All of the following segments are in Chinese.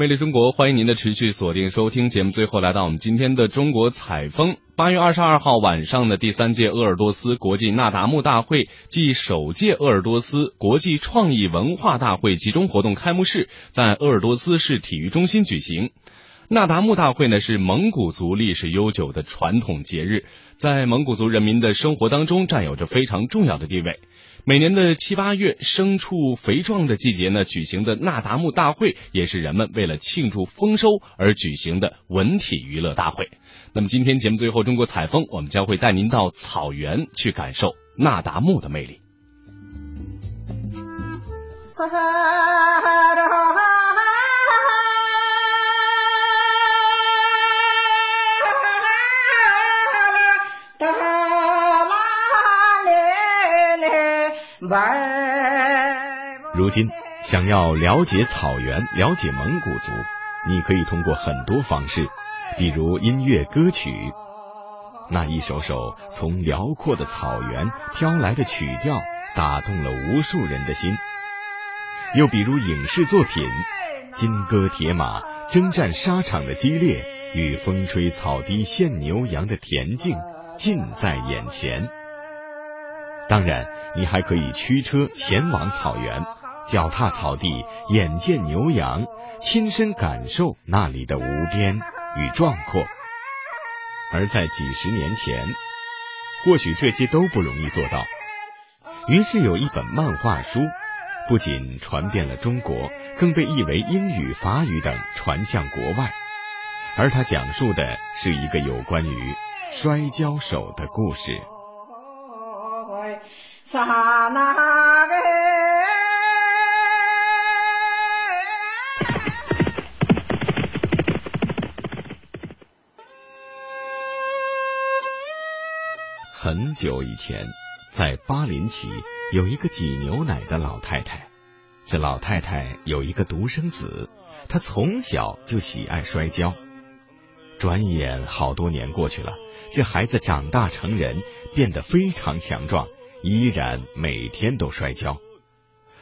魅力中国，欢迎您的持续锁定收听节目。最后来到我们今天的中国采风。八月二十二号晚上的第三届鄂尔多斯国际那达慕大会暨首届鄂尔多斯国际创意文化大会集中活动开幕式在鄂尔多斯市体育中心举行。纳达慕大会呢是蒙古族历史悠久的传统节日，在蒙古族人民的生活当中占有着非常重要的地位。每年的七八月，牲畜肥壮的季节呢，举行的那达慕大会，也是人们为了庆祝丰收而举行的文体娱乐大会。那么今天节目最后，中国采风，我们将会带您到草原去感受那达慕的魅力。如今，想要了解草原、了解蒙古族，你可以通过很多方式，比如音乐歌曲，那一首首从辽阔的草原飘来的曲调，打动了无数人的心；又比如影视作品，金戈铁马、征战沙场的激烈，与风吹草低见牛羊的恬静，近在眼前。当然，你还可以驱车前往草原，脚踏草地，眼见牛羊，亲身感受那里的无边与壮阔。而在几十年前，或许这些都不容易做到。于是有一本漫画书，不仅传遍了中国，更被译为英语、法语等，传向国外。而它讲述的是一个有关于摔跤手的故事。萨那个，很久以前，在巴林奇有一个挤牛奶的老太太。这老太太有一个独生子，他从小就喜爱摔跤。转眼好多年过去了，这孩子长大成人，变得非常强壮。依然每天都摔跤，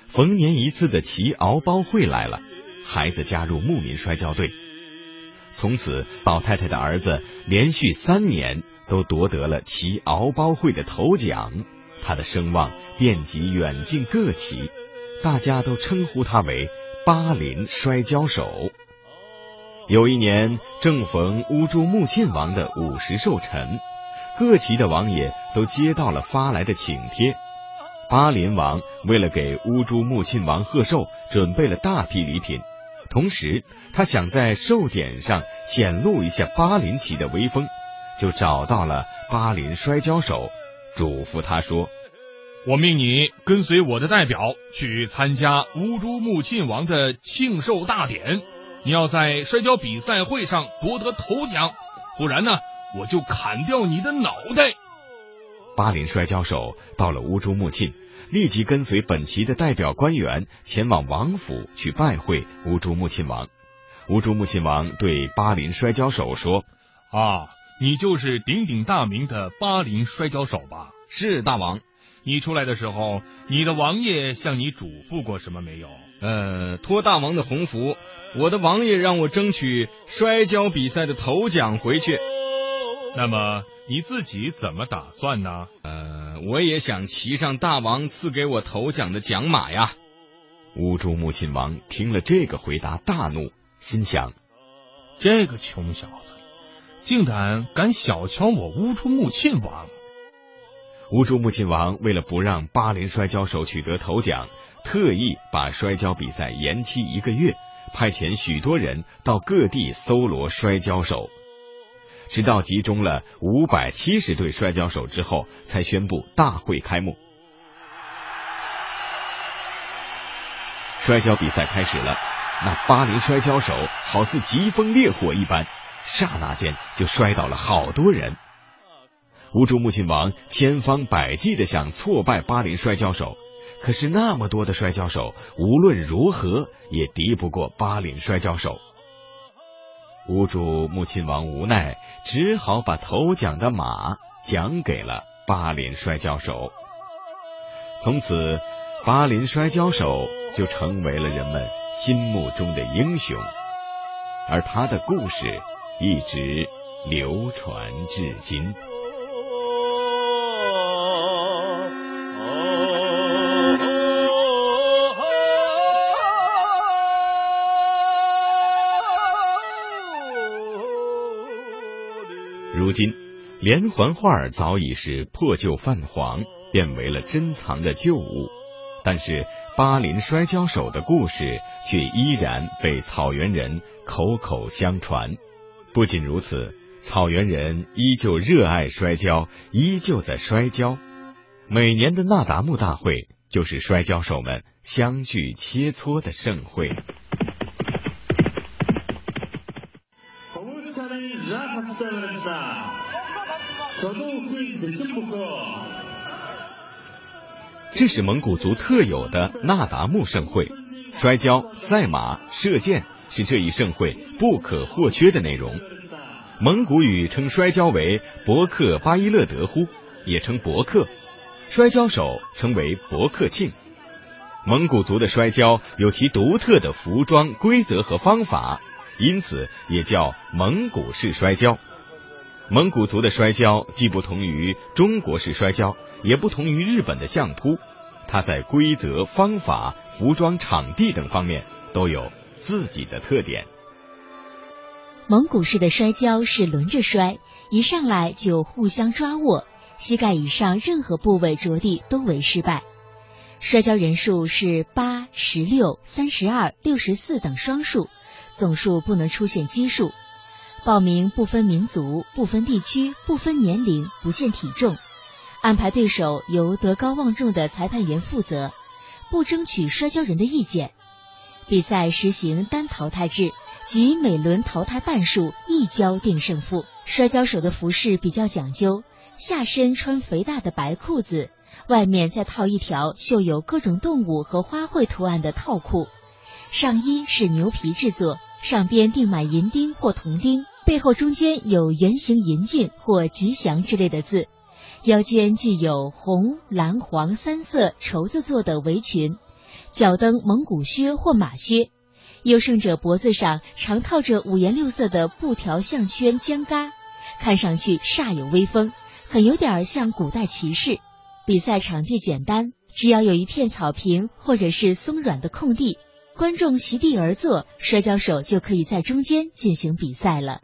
逢年一次的骑敖包会来了，孩子加入牧民摔跤队。从此，老太太的儿子连续三年都夺得了骑敖包会的头奖，他的声望遍及远近各旗，大家都称呼他为巴林摔跤手。有一年，正逢乌珠穆沁王的五十寿辰。各旗的王爷都接到了发来的请帖，巴林王为了给乌珠穆沁王贺寿，准备了大批礼品，同时他想在寿典上显露一下巴林旗的威风，就找到了巴林摔跤手，嘱咐他说：“我命你跟随我的代表去参加乌珠穆沁王的庆寿大典，你要在摔跤比赛会上夺得头奖，不然呢？”我就砍掉你的脑袋！巴林摔跤手到了乌珠穆沁，立即跟随本旗的代表官员前往王府去拜会乌珠穆沁王。乌珠穆沁王对巴林摔跤手说：“啊，你就是鼎鼎大名的巴林摔跤手吧？是大王。你出来的时候，你的王爷向你嘱咐过什么没有？呃，托大王的鸿福，我的王爷让我争取摔跤比赛的头奖回去。”那么你自己怎么打算呢？呃，我也想骑上大王赐给我头奖的奖马呀。乌珠穆沁王听了这个回答，大怒，心想：这个穷小子，竟然敢小瞧我乌珠穆沁王！乌珠穆沁王为了不让巴林摔跤手取得头奖，特意把摔跤比赛延期一个月，派遣许多人到各地搜罗摔跤手。直到集中了五百七十对摔跤手之后，才宣布大会开幕。摔跤比赛开始了，那巴林摔跤手好似疾风烈火一般，刹那间就摔倒了好多人。乌珠穆沁王千方百计的想挫败巴林摔跤手，可是那么多的摔跤手，无论如何也敌不过巴林摔跤手。屋主穆亲王无奈，只好把头奖的马奖给了巴林摔跤手。从此，巴林摔跤手就成为了人们心目中的英雄。而他的故事一直流传至今。今，连环画早已是破旧泛黄，变为了珍藏的旧物。但是，巴林摔跤手的故事却依然被草原人口口相传。不仅如此，草原人依旧热爱摔跤，依旧在摔跤。每年的那达慕大会就是摔跤手们相聚切磋的盛会。这是蒙古族特有的那达慕盛会，摔跤、赛马、射箭是这一盛会不可或缺的内容。蒙古语称摔跤为博克巴伊勒德呼，也称博克，摔跤手称为博克庆。蒙古族的摔跤有其独特的服装、规则和方法，因此也叫蒙古式摔跤。蒙古族的摔跤既不同于中国式摔跤，也不同于日本的相扑，它在规则、方法、服装、场地等方面都有自己的特点。蒙古式的摔跤是轮着摔，一上来就互相抓握，膝盖以上任何部位着地都为失败。摔跤人数是八、十六、三十二、六十四等双数，总数不能出现奇数。报名不分民族、不分地区、不分年龄、不限体重，安排对手由德高望重的裁判员负责，不争取摔跤人的意见。比赛实行单淘汰制，即每轮淘汰半数，一跤定胜负。摔跤手的服饰比较讲究，下身穿肥大的白裤子，外面再套一条绣有各种动物和花卉图案的套裤，上衣是牛皮制作。上边钉满银钉或铜钉，背后中间有圆形银镜或吉祥之类的字，腰间系有红、蓝、黄三色绸子做的围裙，脚蹬蒙古靴或马靴，优胜者脖子上常套着五颜六色的布条项圈缰嘎，看上去煞有威风，很有点像古代骑士。比赛场地简单，只要有一片草坪或者是松软的空地。观众席地而坐，摔跤手就可以在中间进行比赛了。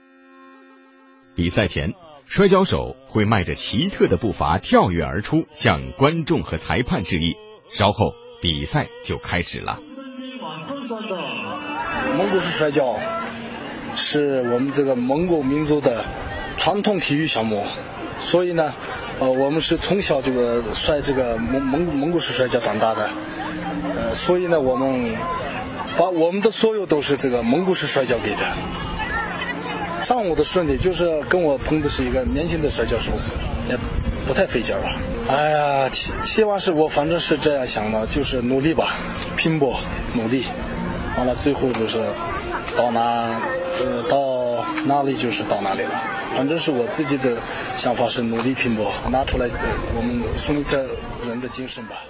比赛前，摔跤手会迈着奇特的步伐跳跃而出，向观众和裁判致意。稍后，比赛就开始了。蒙古式摔跤是我们这个蒙古民族的传统体育项目，所以呢，呃，我们是从小这个摔这个蒙蒙蒙古式摔跤长大的，呃，所以呢，我们。把我们的所有都是这个蒙古式摔跤给的。上午的顺利就是跟我碰的是一个年轻的摔跤手，也不太费劲儿。哎呀，期期望是我反正是这样想的，就是努力吧，拼搏努力，完了最后就是到哪呃到哪里就是到哪里了。反正是我自己的想法是努力拼搏，拿出来我们孙特人的精神吧。